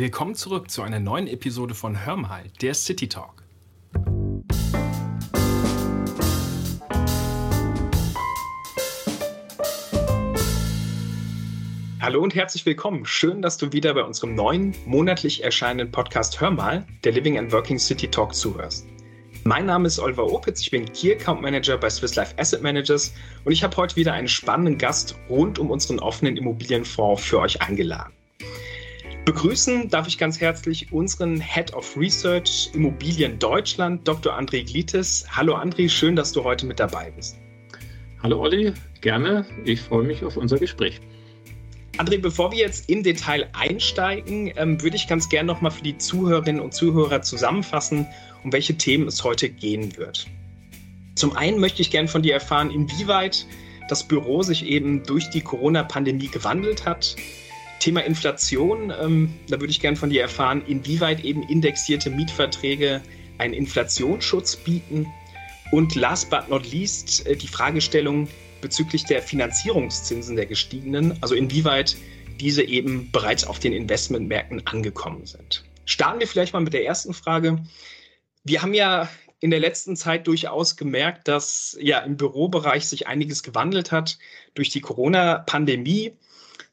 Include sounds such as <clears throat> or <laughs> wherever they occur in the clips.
Willkommen zurück zu einer neuen Episode von Hör mal, der City Talk. Hallo und herzlich willkommen. Schön, dass du wieder bei unserem neuen monatlich erscheinenden Podcast Hör mal, der Living and Working City Talk zuhörst. Mein Name ist Oliver Opitz, ich bin Key Account Manager bei Swiss Life Asset Managers und ich habe heute wieder einen spannenden Gast rund um unseren offenen Immobilienfonds für euch eingeladen. Begrüßen darf ich ganz herzlich unseren Head of Research Immobilien Deutschland, Dr. André Glites. Hallo André, schön, dass du heute mit dabei bist. Hallo Olli, gerne. Ich freue mich auf unser Gespräch. André, bevor wir jetzt im Detail einsteigen, ähm, würde ich ganz gerne nochmal für die Zuhörerinnen und Zuhörer zusammenfassen, um welche Themen es heute gehen wird. Zum einen möchte ich gerne von dir erfahren, inwieweit das Büro sich eben durch die Corona-Pandemie gewandelt hat. Thema Inflation, ähm, da würde ich gerne von dir erfahren, inwieweit eben indexierte Mietverträge einen Inflationsschutz bieten. Und last but not least äh, die Fragestellung bezüglich der Finanzierungszinsen der gestiegenen, also inwieweit diese eben bereits auf den Investmentmärkten angekommen sind. Starten wir vielleicht mal mit der ersten Frage. Wir haben ja in der letzten Zeit durchaus gemerkt, dass ja im Bürobereich sich einiges gewandelt hat durch die Corona-Pandemie,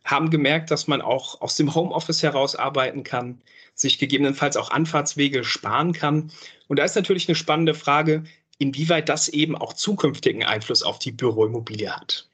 haben gemerkt, dass man auch aus dem Homeoffice heraus arbeiten kann, sich gegebenenfalls auch Anfahrtswege sparen kann. Und da ist natürlich eine spannende Frage, inwieweit das eben auch zukünftigen Einfluss auf die Büroimmobilie hat.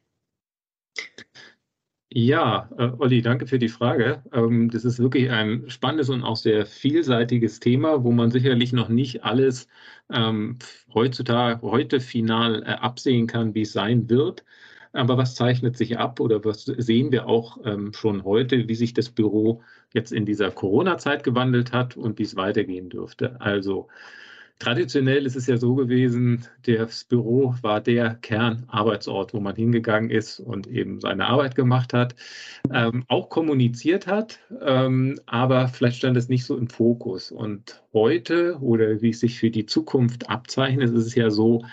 Ja, äh, Olli, danke für die Frage. Ähm, das ist wirklich ein spannendes und auch sehr vielseitiges Thema, wo man sicherlich noch nicht alles ähm, heutzutage, heute final äh, absehen kann, wie es sein wird. Aber was zeichnet sich ab oder was sehen wir auch ähm, schon heute, wie sich das Büro jetzt in dieser Corona-Zeit gewandelt hat und wie es weitergehen dürfte? Also Traditionell ist es ja so gewesen, das Büro war der Kernarbeitsort, wo man hingegangen ist und eben seine Arbeit gemacht hat, ähm, auch kommuniziert hat, ähm, aber vielleicht stand es nicht so im Fokus. Und heute oder wie es sich für die Zukunft abzeichnet, ist es ja so,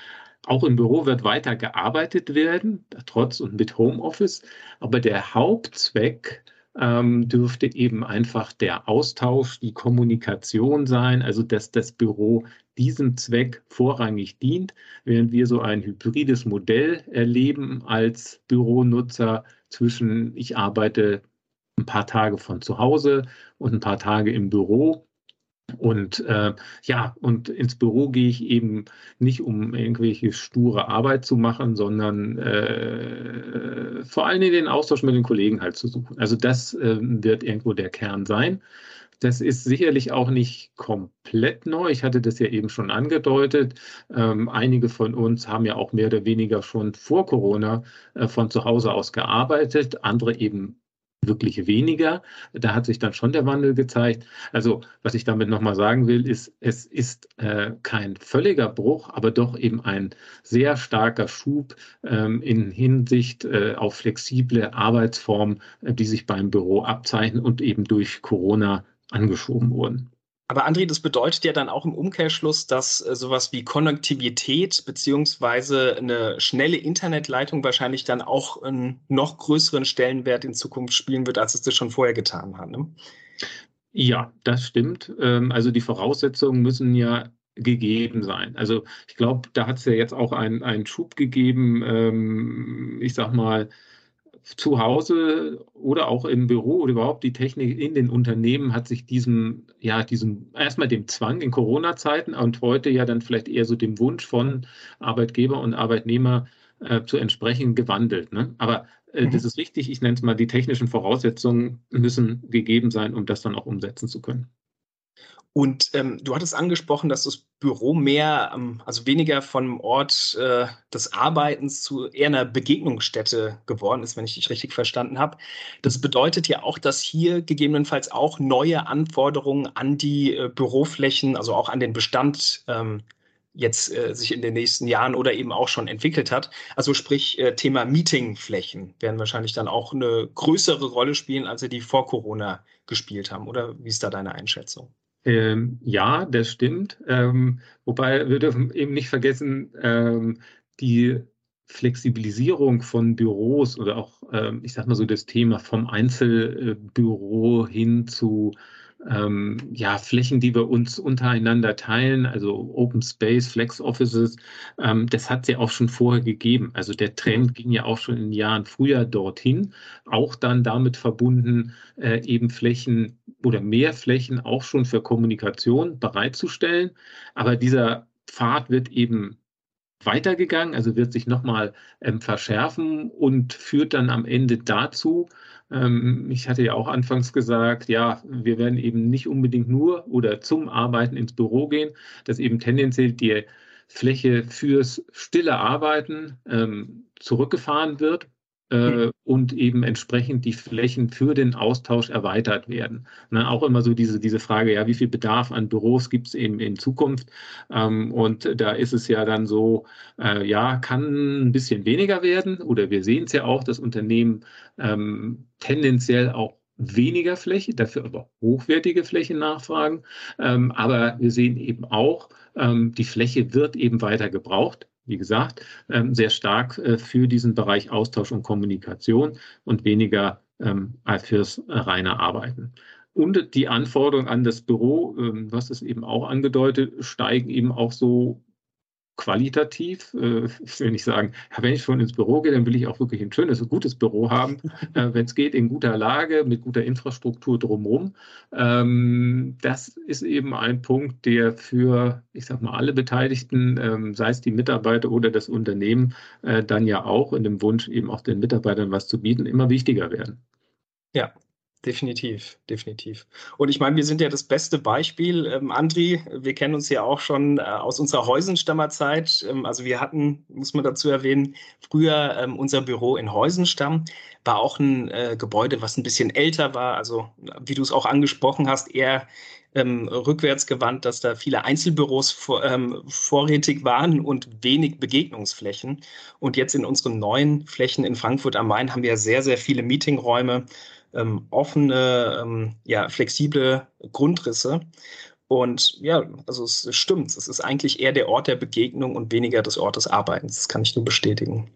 auch im Büro wird weiter gearbeitet werden, trotz und mit Homeoffice, aber der Hauptzweck ähm, dürfte eben einfach der Austausch, die Kommunikation sein, also dass das Büro diesem Zweck vorrangig dient, während wir so ein hybrides Modell erleben als Büronutzer zwischen ich arbeite ein paar Tage von zu Hause und ein paar Tage im Büro und äh, ja, und ins Büro gehe ich eben nicht, um irgendwelche sture Arbeit zu machen, sondern äh, vor allem den Austausch mit den Kollegen halt zu suchen. Also das äh, wird irgendwo der Kern sein. Das ist sicherlich auch nicht komplett neu. Ich hatte das ja eben schon angedeutet. Ähm, einige von uns haben ja auch mehr oder weniger schon vor Corona äh, von zu Hause aus gearbeitet, andere eben wirklich weniger. Da hat sich dann schon der Wandel gezeigt. Also was ich damit nochmal sagen will, ist, es ist äh, kein völliger Bruch, aber doch eben ein sehr starker Schub ähm, in Hinsicht äh, auf flexible Arbeitsformen, äh, die sich beim Büro abzeichnen und eben durch Corona angeschoben wurden. Aber André, das bedeutet ja dann auch im Umkehrschluss, dass äh, sowas wie Konnektivität beziehungsweise eine schnelle Internetleitung wahrscheinlich dann auch einen noch größeren Stellenwert in Zukunft spielen wird, als es das schon vorher getan hat. Ne? Ja, das stimmt. Ähm, also die Voraussetzungen müssen ja gegeben sein. Also ich glaube, da hat es ja jetzt auch einen, einen Schub gegeben, ähm, ich sag mal, zu Hause oder auch im Büro oder überhaupt die Technik in den Unternehmen hat sich diesem, ja, diesem, erstmal dem Zwang in Corona-Zeiten und heute ja dann vielleicht eher so dem Wunsch von Arbeitgeber und Arbeitnehmer äh, zu entsprechen gewandelt. Ne? Aber äh, mhm. das ist richtig, ich nenne es mal, die technischen Voraussetzungen müssen gegeben sein, um das dann auch umsetzen zu können. Und ähm, du hattest angesprochen, dass das Büro mehr, ähm, also weniger vom Ort äh, des Arbeitens zu eher einer Begegnungsstätte geworden ist, wenn ich dich richtig verstanden habe. Das bedeutet ja auch, dass hier gegebenenfalls auch neue Anforderungen an die äh, Büroflächen, also auch an den Bestand ähm, jetzt äh, sich in den nächsten Jahren oder eben auch schon entwickelt hat. Also sprich äh, Thema Meetingflächen werden wahrscheinlich dann auch eine größere Rolle spielen, als sie die vor Corona gespielt haben. Oder wie ist da deine Einschätzung? Ähm, ja, das stimmt. Ähm, wobei wir dürfen eben nicht vergessen, ähm, die Flexibilisierung von Büros oder auch, ähm, ich sag mal so, das Thema vom Einzelbüro hin zu ähm, ja, Flächen, die wir uns untereinander teilen, also Open Space, Flex Offices, ähm, das hat es ja auch schon vorher gegeben. Also der Trend mhm. ging ja auch schon in den Jahren früher dorthin, auch dann damit verbunden, äh, eben Flächen oder mehr Flächen auch schon für Kommunikation bereitzustellen. Aber dieser Pfad wird eben weitergegangen, also wird sich nochmal ähm, verschärfen und führt dann am Ende dazu, ähm, ich hatte ja auch anfangs gesagt, ja, wir werden eben nicht unbedingt nur oder zum Arbeiten ins Büro gehen, dass eben tendenziell die Fläche fürs stille Arbeiten ähm, zurückgefahren wird äh, und eben entsprechend die Flächen für den Austausch erweitert werden. Ne, auch immer so diese, diese Frage, ja, wie viel Bedarf an Büros gibt es eben in Zukunft? Ähm, und da ist es ja dann so, äh, ja, kann ein bisschen weniger werden oder wir sehen es ja auch, dass Unternehmen ähm, tendenziell auch weniger Fläche, dafür aber hochwertige Fläche nachfragen. Ähm, aber wir sehen eben auch, ähm, die Fläche wird eben weiter gebraucht wie gesagt, ähm, sehr stark äh, für diesen Bereich Austausch und Kommunikation und weniger ähm, fürs reine Arbeiten. Und die Anforderungen an das Büro, ähm, was es eben auch angedeutet, steigen eben auch so qualitativ, äh, ich <laughs> will nicht sagen, wenn ich schon ins Büro gehe, dann will ich auch wirklich ein schönes, gutes Büro haben, <laughs> äh, wenn es geht, in guter Lage, mit guter Infrastruktur drumherum. Ähm, das ist eben ein Punkt, der für, ich sag mal, alle Beteiligten, ähm, sei es die Mitarbeiter oder das Unternehmen, äh, dann ja auch in dem Wunsch, eben auch den Mitarbeitern was zu bieten, immer wichtiger werden. Ja, Definitiv, definitiv. Und ich meine, wir sind ja das beste Beispiel. Ähm, Andri, wir kennen uns ja auch schon äh, aus unserer Heusenstammer Zeit. Ähm, also wir hatten, muss man dazu erwähnen, früher ähm, unser Büro in Heusenstamm. War auch ein äh, Gebäude, was ein bisschen älter war. Also wie du es auch angesprochen hast, eher ähm, rückwärts gewandt, dass da viele Einzelbüros vor, ähm, vorrätig waren und wenig Begegnungsflächen. Und jetzt in unseren neuen Flächen in Frankfurt am Main haben wir sehr, sehr viele Meetingräume ähm, offene, ähm, ja, flexible Grundrisse. Und ja, also es stimmt, es ist eigentlich eher der Ort der Begegnung und weniger des Ortes Arbeitens. Das kann ich nur bestätigen.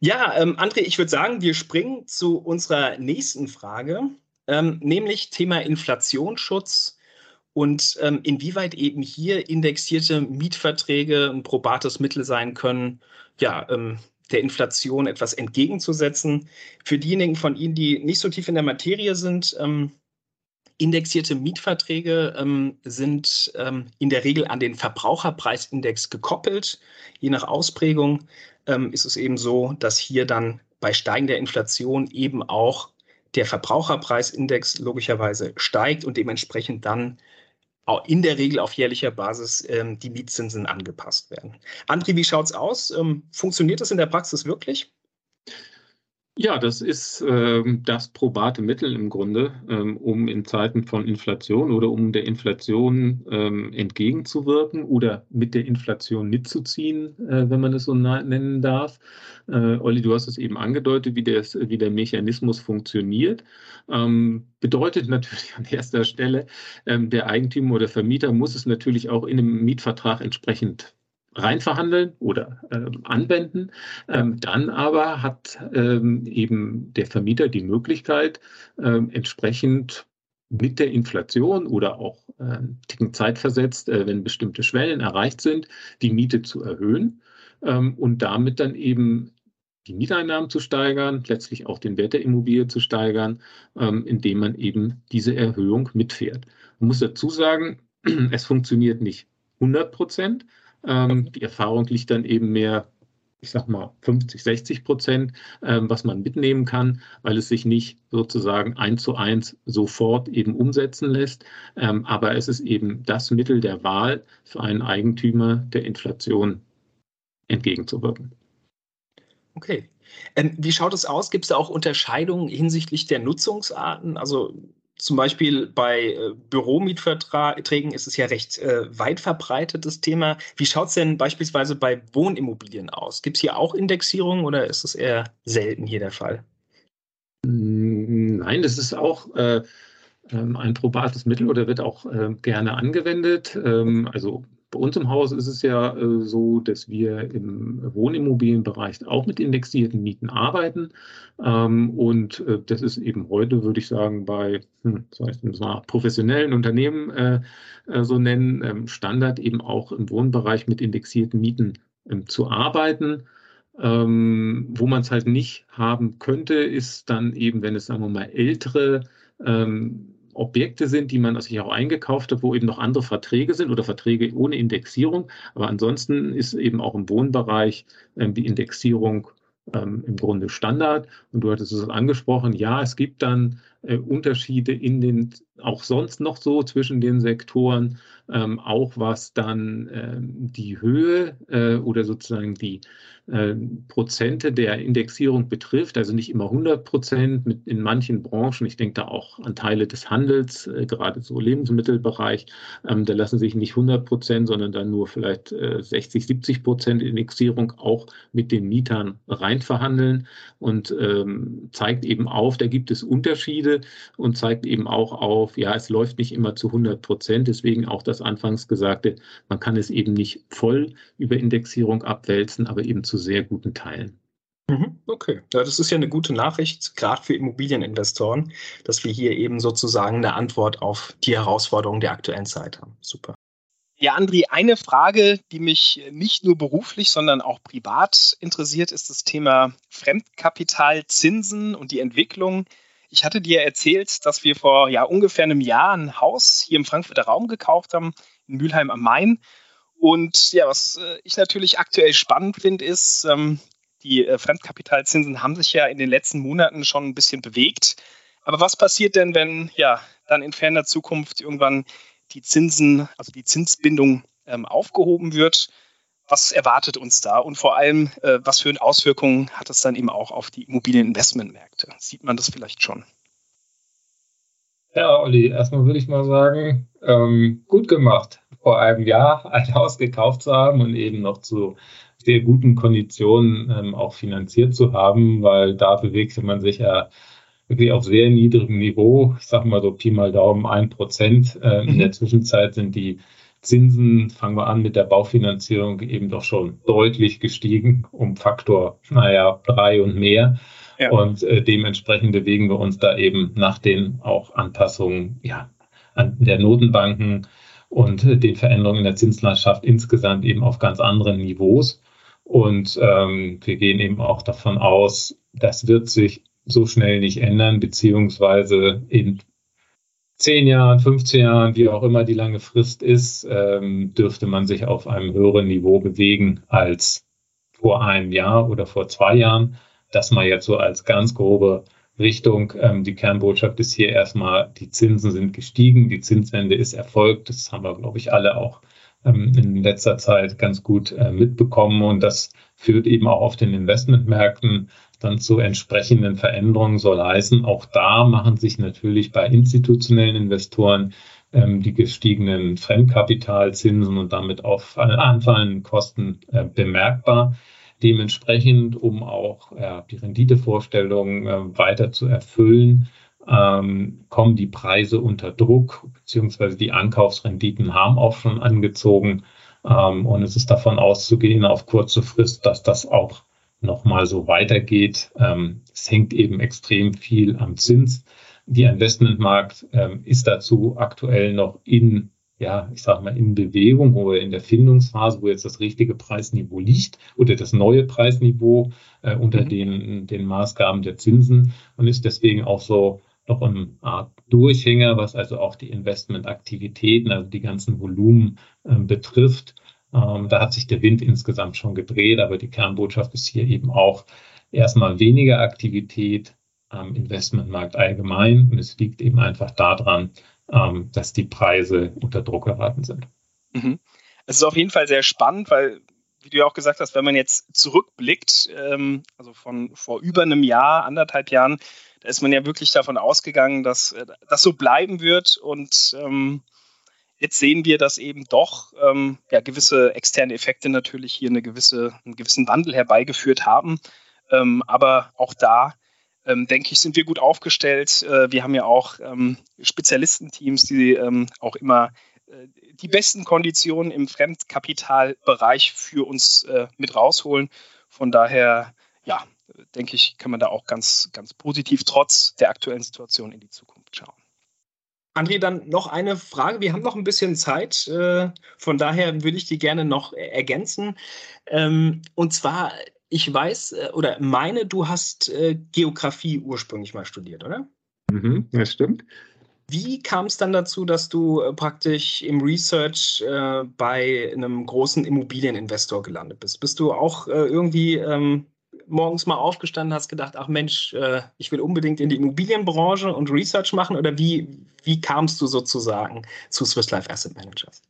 Ja, ähm, André, ich würde sagen, wir springen zu unserer nächsten Frage, ähm, nämlich Thema Inflationsschutz und ähm, inwieweit eben hier indexierte Mietverträge ein probates Mittel sein können, ja, ähm, der Inflation etwas entgegenzusetzen. Für diejenigen von Ihnen, die nicht so tief in der Materie sind, ähm, indexierte Mietverträge ähm, sind ähm, in der Regel an den Verbraucherpreisindex gekoppelt. Je nach Ausprägung ähm, ist es eben so, dass hier dann bei steigender Inflation eben auch der Verbraucherpreisindex logischerweise steigt und dementsprechend dann in der Regel auf jährlicher Basis ähm, die Mietzinsen angepasst werden. Andri, wie schaut es aus? Ähm, funktioniert das in der Praxis wirklich? Ja, das ist ähm, das probate Mittel im Grunde, ähm, um in Zeiten von Inflation oder um der Inflation ähm, entgegenzuwirken oder mit der Inflation mitzuziehen, äh, wenn man es so nennen darf. Äh, Olli, du hast es eben angedeutet, wie, der, wie der Mechanismus funktioniert. Ähm, bedeutet <laughs> natürlich an erster Stelle, ähm, der Eigentümer oder Vermieter muss es natürlich auch in einem Mietvertrag entsprechend reinverhandeln oder ähm, anwenden. Ähm, dann aber hat ähm, eben der Vermieter die Möglichkeit, ähm, entsprechend mit der Inflation oder auch äh, Ticken zeitversetzt, äh, wenn bestimmte Schwellen erreicht sind, die Miete zu erhöhen ähm, und damit dann eben die Mieteinnahmen zu steigern, letztlich auch den Wert der Immobilie zu steigern, ähm, indem man eben diese Erhöhung mitfährt. Man muss dazu sagen, <clears throat> es funktioniert nicht 100 Prozent, ähm, die Erfahrung liegt dann eben mehr, ich sag mal, 50, 60 Prozent, ähm, was man mitnehmen kann, weil es sich nicht sozusagen eins zu eins sofort eben umsetzen lässt. Ähm, aber es ist eben das Mittel der Wahl für einen Eigentümer der Inflation entgegenzuwirken. Okay. Ähm, wie schaut es aus? Gibt es da auch Unterscheidungen hinsichtlich der Nutzungsarten? Also zum Beispiel bei äh, Büromietverträgen ist es ja recht äh, weit verbreitetes Thema. Wie schaut es denn beispielsweise bei Wohnimmobilien aus? Gibt es hier auch Indexierung oder ist es eher selten hier der Fall? Nein, das ist auch äh, ähm, ein probates Mittel oder wird auch äh, gerne angewendet. Ähm, also bei uns im Haus ist es ja äh, so, dass wir im Wohnimmobilienbereich auch mit indexierten Mieten arbeiten. Ähm, und äh, das ist eben heute, würde ich sagen, bei hm, das mal, professionellen Unternehmen äh, äh, so nennen, ähm, Standard eben auch im Wohnbereich mit indexierten Mieten ähm, zu arbeiten. Ähm, wo man es halt nicht haben könnte, ist dann eben, wenn es, sagen wir mal, ältere ähm, Objekte sind, die man sich auch eingekauft hat, wo eben noch andere Verträge sind oder Verträge ohne Indexierung. Aber ansonsten ist eben auch im Wohnbereich ähm, die Indexierung ähm, im Grunde Standard. Und du hattest es angesprochen, ja, es gibt dann äh, Unterschiede in den, auch sonst noch so zwischen den Sektoren, ähm, auch was dann ähm, die Höhe äh, oder sozusagen die äh, Prozente der Indexierung betrifft. Also nicht immer 100 Prozent mit in manchen Branchen. Ich denke da auch an Teile des Handels, äh, gerade so Lebensmittelbereich. Ähm, da lassen sich nicht 100 Prozent, sondern dann nur vielleicht 60, äh, 70 Prozent Indexierung auch mit den Mietern reinverhandeln und ähm, zeigt eben auf, da gibt es Unterschiede und zeigt eben auch auf, ja, es läuft nicht immer zu 100 Prozent. Deswegen auch das anfangs Gesagte, man kann es eben nicht voll über Indexierung abwälzen, aber eben zu sehr guten Teilen. Mhm, okay, ja, das ist ja eine gute Nachricht, gerade für Immobilieninvestoren, dass wir hier eben sozusagen eine Antwort auf die Herausforderungen der aktuellen Zeit haben. Super. Ja, Andri, eine Frage, die mich nicht nur beruflich, sondern auch privat interessiert, ist das Thema Fremdkapitalzinsen und die Entwicklung. Ich hatte dir erzählt, dass wir vor ja, ungefähr einem Jahr ein Haus hier im Frankfurter Raum gekauft haben, in Mülheim am Main. Und ja, was äh, ich natürlich aktuell spannend finde, ist, ähm, die äh, Fremdkapitalzinsen haben sich ja in den letzten Monaten schon ein bisschen bewegt. Aber was passiert denn, wenn ja dann in ferner Zukunft irgendwann die Zinsen, also die Zinsbindung ähm, aufgehoben wird. Was erwartet uns da und vor allem, äh, was für Auswirkungen hat es dann eben auch auf die Immobilieninvestmentmärkte? Sieht man das vielleicht schon? Ja, Olli, erstmal würde ich mal sagen, ähm, gut gemacht, vor einem Jahr <laughs> ein Haus gekauft zu haben und eben noch zu sehr guten Konditionen ähm, auch finanziert zu haben, weil da bewegte man sich ja wirklich auf sehr niedrigem Niveau. Ich sage mal so Pi mal Daumen ein Prozent. Äh, mhm. In der Zwischenzeit sind die Zinsen, fangen wir an mit der Baufinanzierung, eben doch schon deutlich gestiegen, um Faktor, naja, drei und mehr. Ja. Und äh, dementsprechend bewegen wir uns da eben nach den auch Anpassungen ja, an der Notenbanken und äh, den Veränderungen in der Zinslandschaft insgesamt eben auf ganz anderen Niveaus. Und ähm, wir gehen eben auch davon aus, das wird sich so schnell nicht ändern, beziehungsweise in zehn Jahren, 15 Jahren, wie auch immer die lange Frist ist, ähm, dürfte man sich auf einem höheren Niveau bewegen als vor einem Jahr oder vor zwei Jahren. Das mal jetzt so als ganz grobe Richtung. Ähm, die Kernbotschaft ist hier erstmal, die Zinsen sind gestiegen, die Zinswende ist erfolgt. Das haben wir, glaube ich, alle auch ähm, in letzter Zeit ganz gut äh, mitbekommen. Und das führt eben auch auf den Investmentmärkten dann zu entsprechenden Veränderungen soll heißen, auch da machen sich natürlich bei institutionellen Investoren ähm, die gestiegenen Fremdkapitalzinsen und damit auf anfallenden Kosten äh, bemerkbar. Dementsprechend, um auch äh, die Renditevorstellungen äh, weiter zu erfüllen, ähm, kommen die Preise unter Druck, beziehungsweise die Ankaufsrenditen haben auch schon angezogen. Ähm, und es ist davon auszugehen, auf kurze Frist, dass das auch nochmal so weitergeht. Ähm, es hängt eben extrem viel am Zins. Der Investmentmarkt ähm, ist dazu aktuell noch in, ja, ich sage mal, in Bewegung oder in der Findungsphase, wo jetzt das richtige Preisniveau liegt oder das neue Preisniveau äh, unter mhm. den, den Maßgaben der Zinsen und ist deswegen auch so noch eine Art Durchhänger, was also auch die Investmentaktivitäten, also die ganzen Volumen äh, betrifft. Ähm, da hat sich der Wind insgesamt schon gedreht, aber die Kernbotschaft ist hier eben auch erstmal weniger Aktivität am Investmentmarkt allgemein und es liegt eben einfach daran, ähm, dass die Preise unter Druck geraten sind. Mhm. Es ist auf jeden Fall sehr spannend, weil, wie du ja auch gesagt hast, wenn man jetzt zurückblickt, ähm, also von vor über einem Jahr, anderthalb Jahren, da ist man ja wirklich davon ausgegangen, dass äh, das so bleiben wird und ähm, Jetzt sehen wir, dass eben doch ähm, ja, gewisse externe Effekte natürlich hier eine gewisse, einen gewissen Wandel herbeigeführt haben. Ähm, aber auch da, ähm, denke ich, sind wir gut aufgestellt. Äh, wir haben ja auch ähm, Spezialistenteams, die ähm, auch immer äh, die besten Konditionen im Fremdkapitalbereich für uns äh, mit rausholen. Von daher, ja, denke ich, kann man da auch ganz, ganz positiv trotz der aktuellen Situation in die Zukunft schauen. André, dann noch eine Frage. Wir haben noch ein bisschen Zeit. Äh, von daher würde ich die gerne noch ergänzen. Ähm, und zwar, ich weiß äh, oder meine, du hast äh, Geografie ursprünglich mal studiert, oder? Mhm, das stimmt. Wie kam es dann dazu, dass du praktisch im Research äh, bei einem großen Immobilieninvestor gelandet bist? Bist du auch äh, irgendwie ähm, morgens mal aufgestanden, hast gedacht, ach Mensch, äh, ich will unbedingt in die Immobilienbranche und Research machen? Oder wie, wie kamst du sozusagen zu Swiss Life Asset Managers?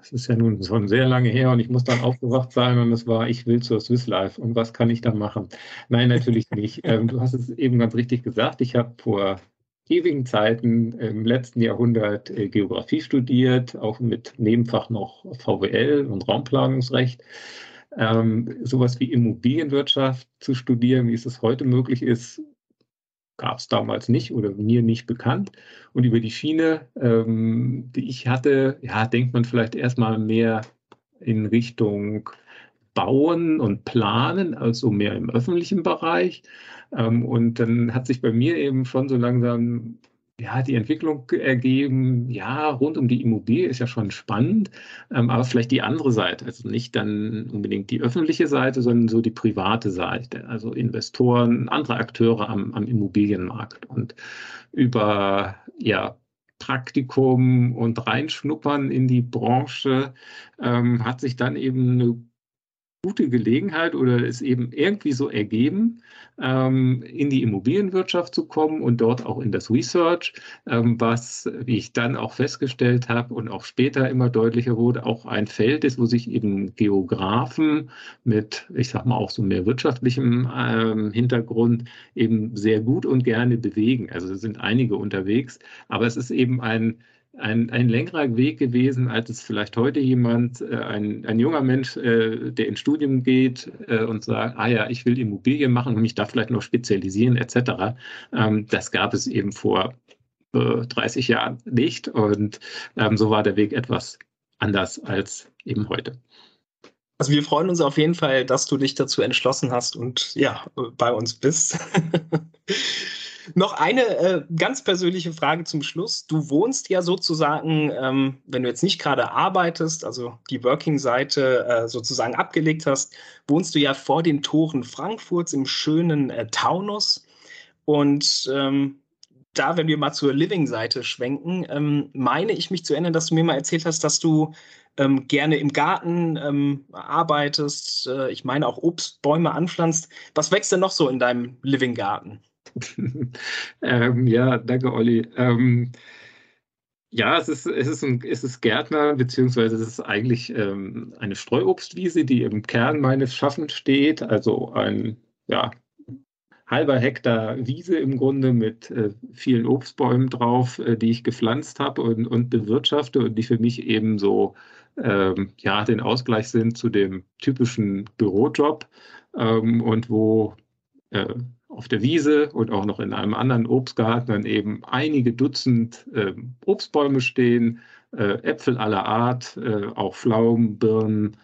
Das ist ja nun schon sehr lange her und ich muss dann aufgewacht sein und es war, ich will zur Swiss Life und was kann ich da machen? Nein, natürlich nicht. Ähm, du hast es eben ganz richtig gesagt. Ich habe vor ewigen Zeiten im letzten Jahrhundert äh, Geografie studiert, auch mit Nebenfach noch VWL und Raumplanungsrecht ähm, sowas wie Immobilienwirtschaft zu studieren, wie es es heute möglich ist, gab es damals nicht oder mir nicht bekannt. Und über die Schiene, ähm, die ich hatte, ja, denkt man vielleicht erstmal mehr in Richtung Bauen und Planen, also mehr im öffentlichen Bereich. Ähm, und dann hat sich bei mir eben schon so langsam ja, die Entwicklung ergeben, ja, rund um die Immobilie ist ja schon spannend, ähm, aber vielleicht die andere Seite, also nicht dann unbedingt die öffentliche Seite, sondern so die private Seite, also Investoren, andere Akteure am, am Immobilienmarkt. Und über, ja, Praktikum und Reinschnuppern in die Branche ähm, hat sich dann eben eine gute Gelegenheit oder es eben irgendwie so ergeben, ähm, in die Immobilienwirtschaft zu kommen und dort auch in das Research, ähm, was, wie ich dann auch festgestellt habe und auch später immer deutlicher wurde, auch ein Feld ist, wo sich eben Geografen mit, ich sag mal, auch so mehr wirtschaftlichem ähm, Hintergrund eben sehr gut und gerne bewegen. Also es sind einige unterwegs, aber es ist eben ein ein, ein längerer Weg gewesen, als es vielleicht heute jemand, äh, ein, ein junger Mensch, äh, der ins Studium geht äh, und sagt, ah ja, ich will Immobilien machen und mich da vielleicht noch spezialisieren etc. Ähm, das gab es eben vor 30 Jahren nicht und ähm, so war der Weg etwas anders als eben heute. Also wir freuen uns auf jeden Fall, dass du dich dazu entschlossen hast und ja, bei uns bist. <laughs> Noch eine äh, ganz persönliche Frage zum Schluss. Du wohnst ja sozusagen, ähm, wenn du jetzt nicht gerade arbeitest, also die Working-Seite äh, sozusagen abgelegt hast, wohnst du ja vor den Toren Frankfurts im schönen äh, Taunus. Und ähm, da, wenn wir mal zur Living-Seite schwenken, ähm, meine ich mich zu erinnern, dass du mir mal erzählt hast, dass du ähm, gerne im Garten ähm, arbeitest. Äh, ich meine auch Obstbäume anpflanzt. Was wächst denn noch so in deinem Living-Garten? <laughs> ähm, ja, danke, Olli. Ähm, ja, es ist, es, ist ein, es ist Gärtner, beziehungsweise es ist eigentlich ähm, eine Streuobstwiese, die im Kern meines Schaffens steht. Also ein ja, halber Hektar Wiese im Grunde mit äh, vielen Obstbäumen drauf, äh, die ich gepflanzt habe und, und bewirtschafte und die für mich eben so ähm, ja, den Ausgleich sind zu dem typischen Bürojob ähm, und wo äh, auf der Wiese und auch noch in einem anderen Obstgarten dann eben einige Dutzend äh, Obstbäume stehen, äh, Äpfel aller Art, äh, auch Pflaumen, Birnen,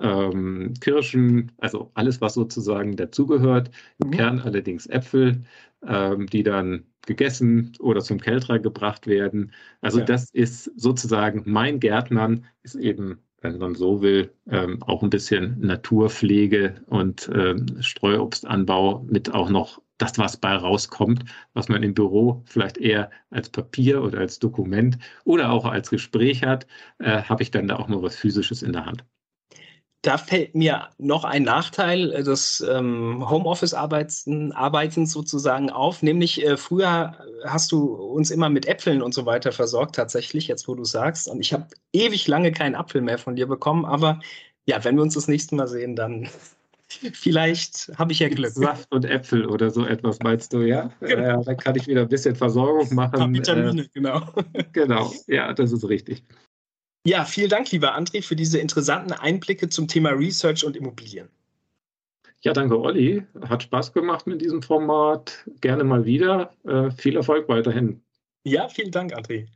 ähm, Kirschen, also alles, was sozusagen dazugehört. Im mhm. Kern allerdings Äpfel, ähm, die dann gegessen oder zum Kälterer gebracht werden. Also ja. das ist sozusagen mein Gärtnern, ist eben wenn man so will, ähm, auch ein bisschen Naturpflege und ähm, Streuobstanbau mit auch noch das, was bei rauskommt, was man im Büro vielleicht eher als Papier oder als Dokument oder auch als Gespräch hat, äh, habe ich dann da auch mal was Physisches in der Hand da fällt mir noch ein Nachteil des ähm, Homeoffice-Arbeitens sozusagen auf, nämlich äh, früher hast du uns immer mit Äpfeln und so weiter versorgt, tatsächlich, jetzt wo du sagst. Und ich habe ewig lange keinen Apfel mehr von dir bekommen, aber ja, wenn wir uns das nächste Mal sehen, dann <laughs> vielleicht habe ich ja Glück. Saft und Äpfel oder so etwas meinst du, ja? Genau. Ja, dann kann ich wieder ein bisschen Versorgung machen. Ein paar Vitamine, äh, genau. Genau, ja, das ist richtig. Ja, vielen Dank, lieber André, für diese interessanten Einblicke zum Thema Research und Immobilien. Ja, danke, Olli. Hat Spaß gemacht mit diesem Format. Gerne mal wieder. Äh, viel Erfolg weiterhin. Ja, vielen Dank, André.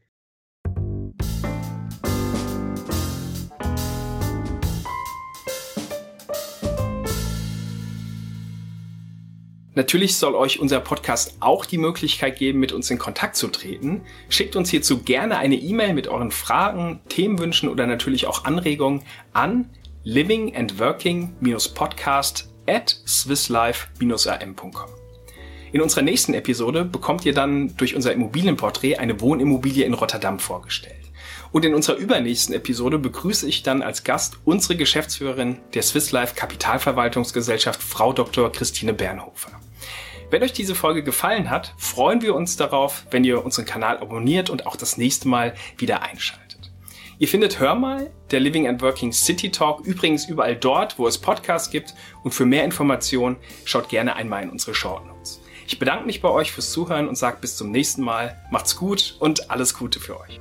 Natürlich soll euch unser Podcast auch die Möglichkeit geben, mit uns in Kontakt zu treten. Schickt uns hierzu gerne eine E-Mail mit euren Fragen, Themenwünschen oder natürlich auch Anregungen an livingandworking-podcast at swisslife-rm.com. In unserer nächsten Episode bekommt ihr dann durch unser Immobilienporträt eine Wohnimmobilie in Rotterdam vorgestellt. Und in unserer übernächsten Episode begrüße ich dann als Gast unsere Geschäftsführerin der Swiss Life Kapitalverwaltungsgesellschaft, Frau Dr. Christine Bernhofer. Wenn euch diese Folge gefallen hat, freuen wir uns darauf, wenn ihr unseren Kanal abonniert und auch das nächste Mal wieder einschaltet. Ihr findet Hör mal, der Living and Working City Talk, übrigens überall dort, wo es Podcasts gibt. Und für mehr Informationen schaut gerne einmal in unsere Short Notes. Ich bedanke mich bei euch fürs Zuhören und sage bis zum nächsten Mal. Macht's gut und alles Gute für euch.